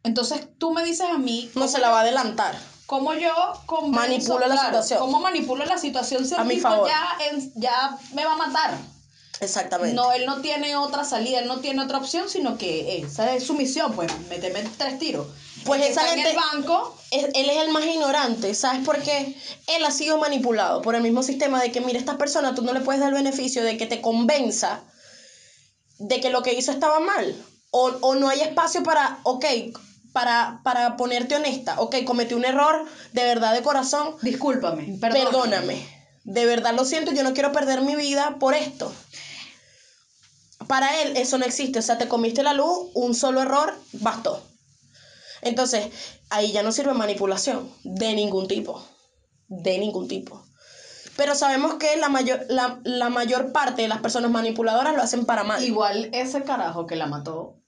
Entonces tú me dices a mí, No se la va a adelantar. ¿cómo yo convenzo- Manipulo la situación. ¿Cómo manipulo la situación si el A mi tipo favor. Ya, en- ya me va a matar? Exactamente. No, él no tiene otra salida, él no tiene otra opción, sino que esa es su misión, pues, meterme tres tiros. Pues El esa está gente- en el banco, Es- él es el más ignorante, ¿sabes por qué? Él ha sido manipulado por el mismo sistema de que, mira, esta persona tú no le puedes dar el beneficio de que te convenza de que lo que hizo estaba mal. O, o no hay espacio para, ok, para, para ponerte honesta, ok, cometí un error de verdad de corazón, discúlpame, perdóname. perdóname. De verdad lo siento, yo no quiero perder mi vida por esto. Para él eso no existe, o sea, te comiste la luz, un solo error, bastó. Entonces, ahí ya no sirve manipulación de ningún tipo, de ningún tipo. Pero sabemos que la mayor, la, la mayor parte de las personas manipuladoras lo hacen para mal. Igual ese carajo que la mató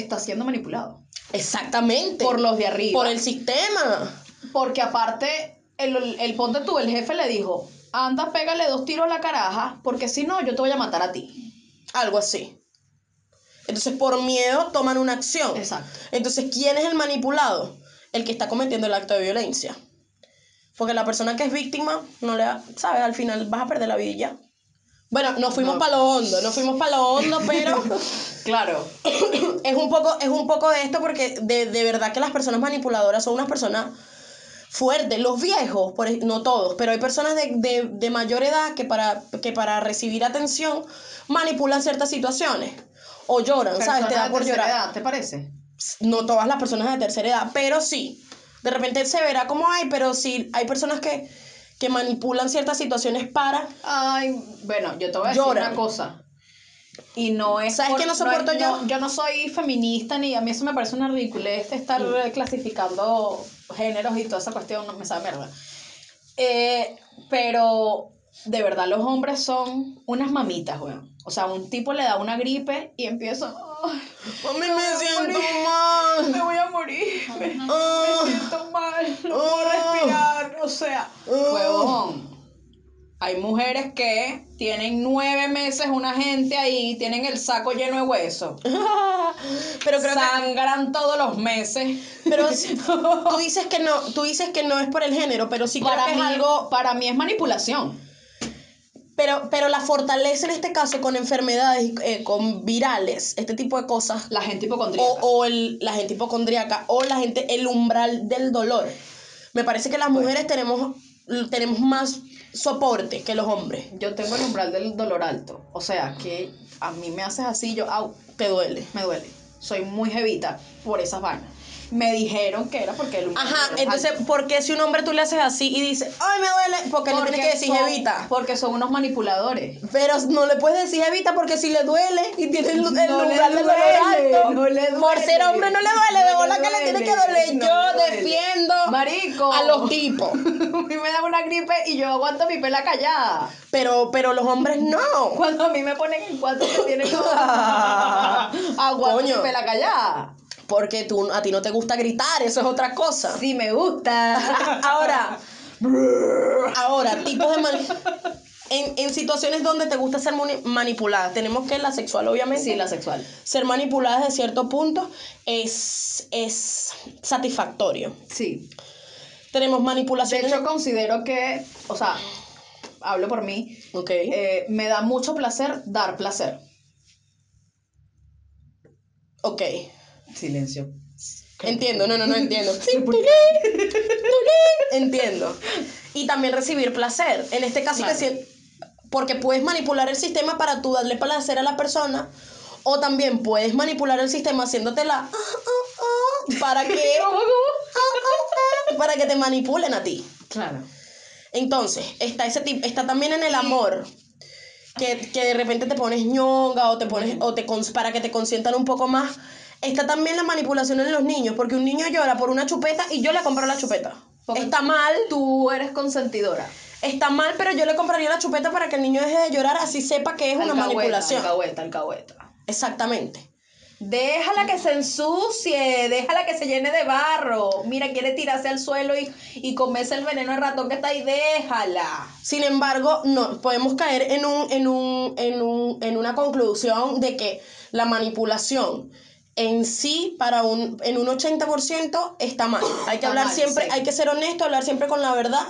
está siendo manipulado Exactamente. por los de arriba. Por el sistema. Porque aparte, el, el ponte tú, el jefe le dijo, anda, pégale dos tiros a la caraja, porque si no, yo te voy a matar a ti. Algo así. Entonces, por miedo toman una acción. Exacto. Entonces, ¿quién es el manipulado? El que está cometiendo el acto de violencia. Porque la persona que es víctima, no le da- ¿sabes? Al final vas a perder la vida y ya. Bueno, nos fuimos No. para lo hondo, nos fuimos para lo hondo, pero Claro. es un poco, es un poco de esto porque de, de verdad que las personas manipuladoras son unas personas fuertes. Los viejos, por, no todos, pero hay personas de, de- de mayor edad que para, que para recibir atención manipulan ciertas situaciones. O lloran, ¿sabes? Te da por llorar Edad, ¿Te parece? no todas las personas de tercera edad, pero sí. De repente se verá como hay, pero sí hay personas que, que manipulan ciertas situaciones para. Ay, bueno, yo te voy a decir Lloran. una cosa. Y no es. ¿Sabes qué no soporto es- yo? Yo no soy feminista ni a mí eso me parece una ridiculez estar Mm. clasificando géneros y toda esa cuestión, no me sabe mierda. Eh, pero de verdad, los hombres son unas mamitas, weón. O sea, un tipo le da una gripe y empieza. "Ay, me siento morir. mal. me voy a morir. Me, Ah. me siento mal. No puedo Ah. respirar. O sea, Ah. Hay mujeres que tienen nueve meses una gente ahí, tienen el saco lleno de hueso. pero creo que. Sangran todos los meses. Pero tú dices que no, tú dices que no es por el género, pero sí creo para que mí, es algo. para mí es manipulación. Pero, pero la fortaleza en este caso con enfermedades, eh, con virales, este tipo de cosas. La gente hipocondríaca. o, o el, la gente hipocondríaca o la gente, el umbral del dolor. Me parece que las mujeres tenemos, tenemos más soporte que los hombres. Yo tengo el umbral del dolor alto. O sea, que a mí me haces así, yo, au, Te duele. me duele. Soy muy jevita por esas vainas. Me dijeron que era porque el Ajá, entonces. ¿por qué si un hombre tú le haces así y dice, ay, me duele? Porque, no tiene que decir son- jevita. Porque son unos manipuladores. Pero no le puedes decir jevita porque si le duele y tiene el, No le umbral del alto. no le Por duele. ser hombre no le duele, de No bola le que le tiene que doler. no Yo le defiendo Marico. a los tipos. A mí me da una gripe y yo aguanto mi pela callada. Pero, pero los hombres no. Cuando a mí me ponen en cuatro se tienen que aguanto Coño. mi pela callada. Porque tú, a ti no te gusta gritar, eso es otra cosa. Sí me gusta. Ahora, ahora, tipos de en, en situaciones donde te gusta ser manipulada, tenemos que la sexual, obviamente. Sí, la sexual. Ser manipulada desde cierto punto es, es satisfactorio. Sí. Tenemos De manipulación. hecho, considero que, o sea, hablo por mí, ok. eh, me da mucho placer dar placer. ok. Silencio. Entiendo, no, no, no entiendo. Entiendo. Y también recibir placer. En este caso, Claro. porque puedes manipular el sistema para tú darle placer a la persona. O también puedes manipular el sistema haciéndotela ah, ah, ah, para que ah, para que te manipulen a ti. Claro. Entonces, está ese tipo, está también en el amor. Que, que de repente te pones ñonga o te pones, o te cons- para que te consientan un poco más. Está también la manipulación en los niños, porque un niño llora por una chupeta y yo le compro la chupeta. Porque está mal, Tú eres consentidora. está mal, pero yo le compraría la chupeta para que el niño deje de llorar, así sepa que es una manipulación. Alcahueta, alcahueta. Exactamente. Déjala que se ensucie, déjala que se llene de barro. Mira, quiere tirarse al suelo y, y comerse el veneno del ratón que está ahí, déjala. Sin embargo, no podemos caer en un, en un, en un, en una conclusión de que la manipulación en sí para un en un 80% está mal. Hay que hablar mal, siempre, sí. hay que ser honesto, hablar siempre con la verdad,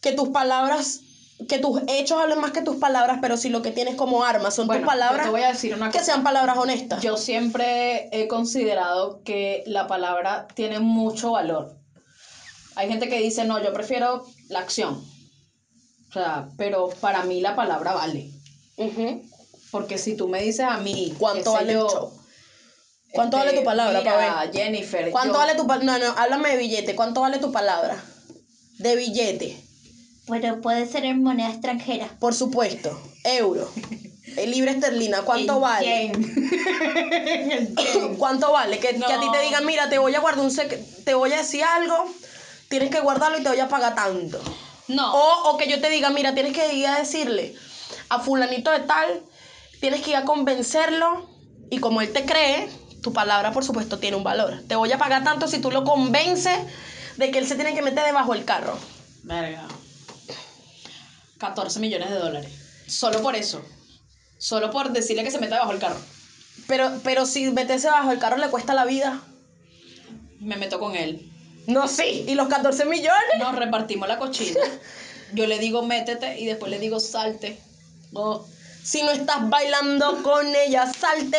que tus palabras que tus hechos hablen más que tus palabras, pero si lo que tienes como armas son Bueno, tus palabras, te voy a decir una que sean palabras honestas. Yo siempre he considerado que la palabra tiene mucho valor. Hay gente que dice, no, yo prefiero la acción. O sea, pero para mí la palabra vale. Porque si tú me dices a mí, ¿Cuánto vale yo, el show? ¿Cuánto este, vale tu palabra, pa' Mira, ver? Jennifer. ¿Cuánto yo- vale tu palabra? No, no, háblame de billete. ¿Cuánto vale tu palabra? De billete. Pero puede ser en moneda extranjera. Por supuesto. Euro. Eh, Libre esterlina. ¿Cuánto vale? El yen. ¿Cuánto vale? Que, que a ti te No. digan, mira, te voy a guardar un sec te voy a decir algo, tienes que guardarlo y te voy a pagar tanto. No. O, o que yo te diga, mira, tienes que ir a decirle a fulanito de tal, tienes que ir a convencerlo y como él te cree, tu palabra por supuesto tiene un valor. Te voy a pagar tanto si tú lo convences de que él se tiene que meter debajo del carro. Verga. 14 millones de dólares. Solo por eso. Solo por decirle que se meta debajo del carro. Pero, pero si meterse bajo el carro le cuesta la vida. Me meto con él. No, sí. ¿Y los 14 millones? Nos repartimos la cochina. Yo le digo métete y después le digo salte. Oh. Si no estás bailando con ella, salte.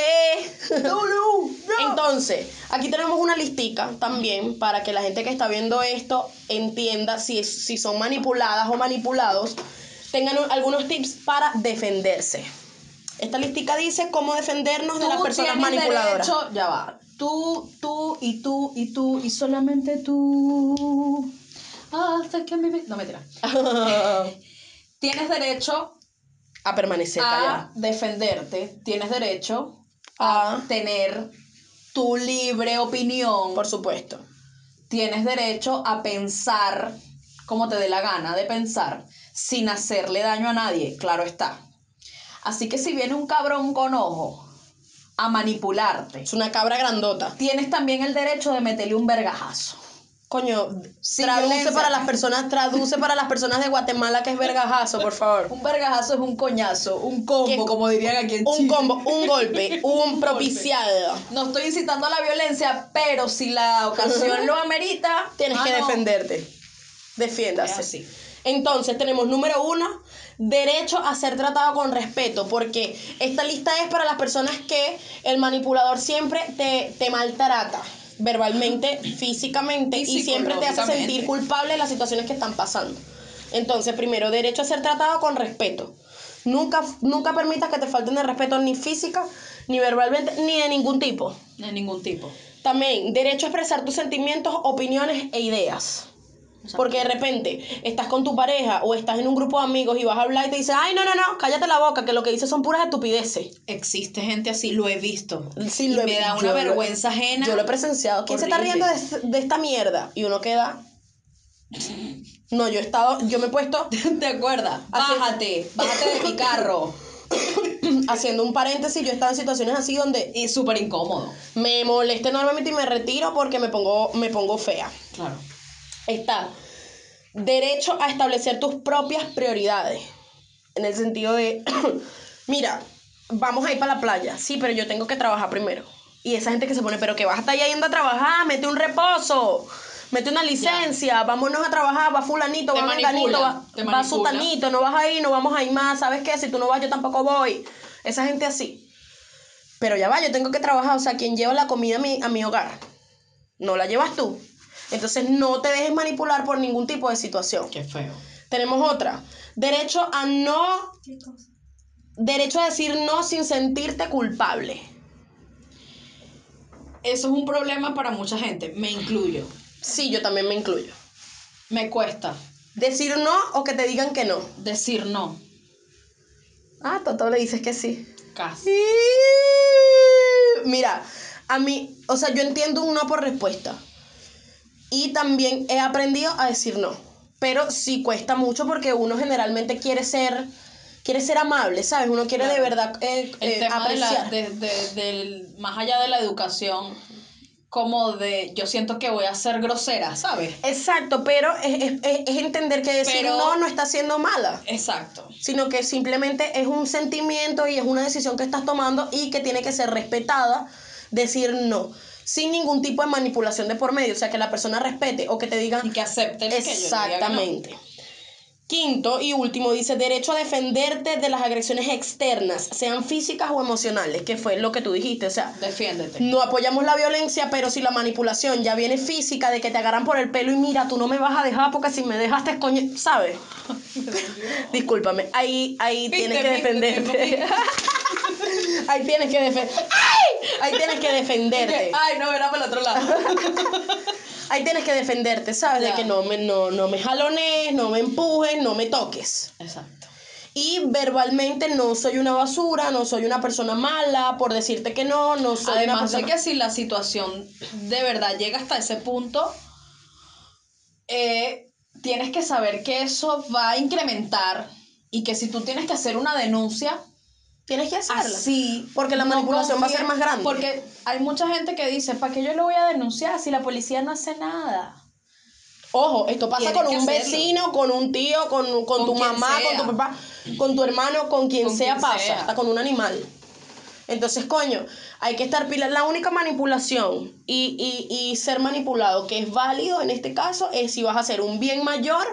Entonces, aquí tenemos una listica también para que la gente que está viendo esto entienda si, si son manipuladas o manipulados, tengan un- algunos tips para defenderse. Esta listica dice cómo defendernos de las personas manipuladoras. derecho- ya va. Tú, tú y tú y tú y solamente tú. Hace que mi. No, mentira. Tienes derecho a permanecer a callada. defenderte. Tienes derecho a A- tener tu libre opinión. Por supuesto. tienes derecho a pensar como te dé la gana de pensar sin hacerle daño a nadie, claro está. Así que si viene un cabrón con ojo a manipularte, Es una cabra grandota. tienes también el derecho de meterle un vergajazo. Coño, traduce para las personas, traduce para las personas de Guatemala que es vergajazo, por favor. Un vergajazo es un coñazo, un combo, ¿Qué? como dirían aquí en Un Chile. combo, un golpe, un propiciado. No estoy incitando a la violencia, pero si la ocasión lo amerita, Tienes ah, que no. defenderte. Defiéndase. así. Entonces tenemos número uno, derecho a ser tratado con respeto, porque esta lista es para las personas que el manipulador siempre te, te maltrata verbalmente, físicamente Y siempre te hace sentir culpable de las situaciones que están pasando. Entonces, primero, derecho a ser tratado con respeto. Nunca, nunca permitas que te falten de respeto ni física, ni verbalmente, ni de ningún tipo. De ningún tipo. También, derecho a expresar tus sentimientos, opiniones e ideas. Porque de repente estás con tu pareja o estás en un grupo de amigos y vas a hablar y te dicen, ay, no, no, no, cállate la boca, que lo que dices son puras estupideces. Existe gente así, lo he visto. Sí, Y lo he- me da una lo- vergüenza ajena. Yo lo he presenciado. ¿Quién se está riendo de, de esta mierda? Y uno queda... No, yo he estado, yo me he puesto ¿Te acuerdas? Bájate, bájate de mi carro. haciendo un paréntesis, yo he estado en situaciones así donde Y súper incómodo. me molesta enormemente y me retiro porque me pongo, me pongo fea. Claro. Está derecho a establecer tus propias prioridades. En el sentido de, mira, vamos a ir para la playa. Sí, pero yo tengo que trabajar primero. Y esa gente que se pone, pero que vas a estar ahí yendo a trabajar, mete un reposo, mete una licencia, vámonos a trabajar, va fulanito, Te va menganito, va, sutanito, no vas a ir, no vamos a ir más, ¿sabes qué? Si tú no vas, yo tampoco voy. Esa gente así. Pero ya va, yo tengo que trabajar, o sea, quien lleva la comida a mi, a mi hogar, no la llevas tú. Entonces no te dejes manipular por ningún tipo de situación. Qué feo. Tenemos otra. Derecho a no. Derecho a decir no sin sentirte culpable. Eso es un problema para mucha gente. Me incluyo. Sí, yo también me incluyo. Me cuesta Decir no o que te digan que no. decir no. Ah, Toto le dices que sí. Casi. Mira, a mí, o sea, yo entiendo un no por respuesta. Y también he aprendido a decir no. Pero sí cuesta mucho porque uno generalmente quiere ser, quiere ser amable, ¿sabes? Uno quiere de verdad eh, El eh, tema de la, de, de- del- más allá de la educación, como de, yo siento que voy a ser grosera, ¿sabes? Exacto, pero es, es- es- es entender que decir Pero- no no está siendo mala. Exacto. sino que simplemente es un sentimiento y es una decisión que estás tomando y que tiene que ser respetada, decir no, sin ningún tipo de manipulación de por medio, o sea, que la persona respete o que te digan Y que acepten que yo diga que no. exactamente. Quinto y último dice derecho a defenderte de las agresiones externas, sean físicas o emocionales, que fue lo que tú dijiste, o sea, Defiéndete. no apoyamos la violencia, pero si la manipulación ya viene física, de que te agarran por el pelo y mira, tú no me vas a dejar porque si me dejaste, coño, ¿sabes? Discúlpame, ahí, ahí tienes que defenderte. ahí tienes que defender. ¡Ay! Ahí tienes que defenderte. Ay, no, era para el otro lado. Ahí tienes que defenderte, ¿sabes? De que no me, no, no me jalones, no me empujes, no me toques. Exacto. Y verbalmente no soy una basura, no soy una persona mala, por decirte que no, no soy una Además de persona... que si la situación de verdad llega hasta ese punto, eh, tienes que saber que eso va a incrementar y que si tú tienes que hacer una denuncia, Tienes que hacerla. así. Porque la no manipulación va a ser más grande. Porque hay mucha gente que dice, ¿para qué yo lo voy a denunciar si la policía no hace nada? Ojo, esto pasa Tienes con un vecino, con un tío, con, con, Con tu mamá, sea. con tu papá, con tu hermano, con quien Con sea quien pasa, sea. hasta con un animal. Entonces, coño, hay que estar pila. La única manipulación y, y, y ser manipulado que es válido en este caso es si vas a hacer un bien mayor,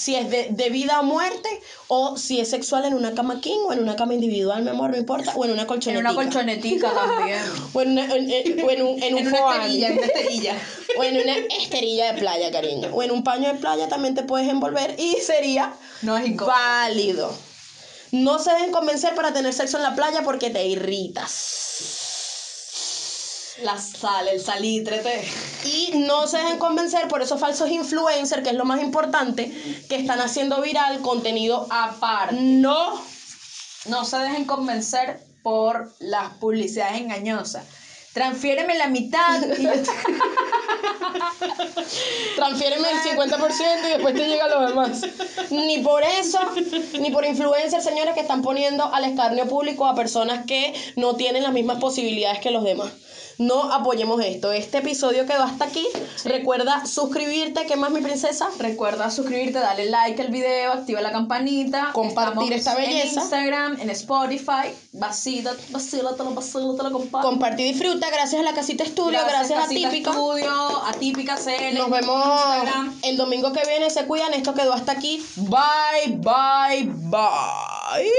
si es de, de vida o muerte, o si es sexual en una cama king o en una cama individual, mi amor, no importa, o en una En colchonetica. una colchonetica también. O en, una- en- en- o en un, en un en una esterilla, en una esterilla. O en una esterilla de playa, cariño. O en un paño de playa también te puedes envolver y sería No es válido. No se dejen convencer para tener sexo en la playa porque te irritas. La sal, el salitre, te... Y no se dejen convencer por esos falsos influencers, que es lo más importante, que están haciendo viral contenido aparte. no No se dejen convencer por las publicidades engañosas. Transfiéreme la mitad y yo te- Transfiéreme el 50% y después te llega lo demás. Ni por eso, ni por influencers, señores, que están poniendo al escarnio público a personas que no tienen las mismas posibilidades que los demás. No apoyemos esto. Este episodio quedó hasta aquí. Recuerda suscribirte. ¿Qué más, mi princesa? Recuerda suscribirte, darle like al video, activa la campanita. Compartir esta En belleza. Instagram, en Spotify. Vacila, vacílatelo, vacílatelo, compadre. Compartir y disfruta. Gracias a la Casita Estudio. Gracias, a Casita Típica. Estudio, a Típica CL. Nos vemos Instagram. el domingo que viene. Se cuidan. Esto quedó hasta aquí. Bye, bye, bye.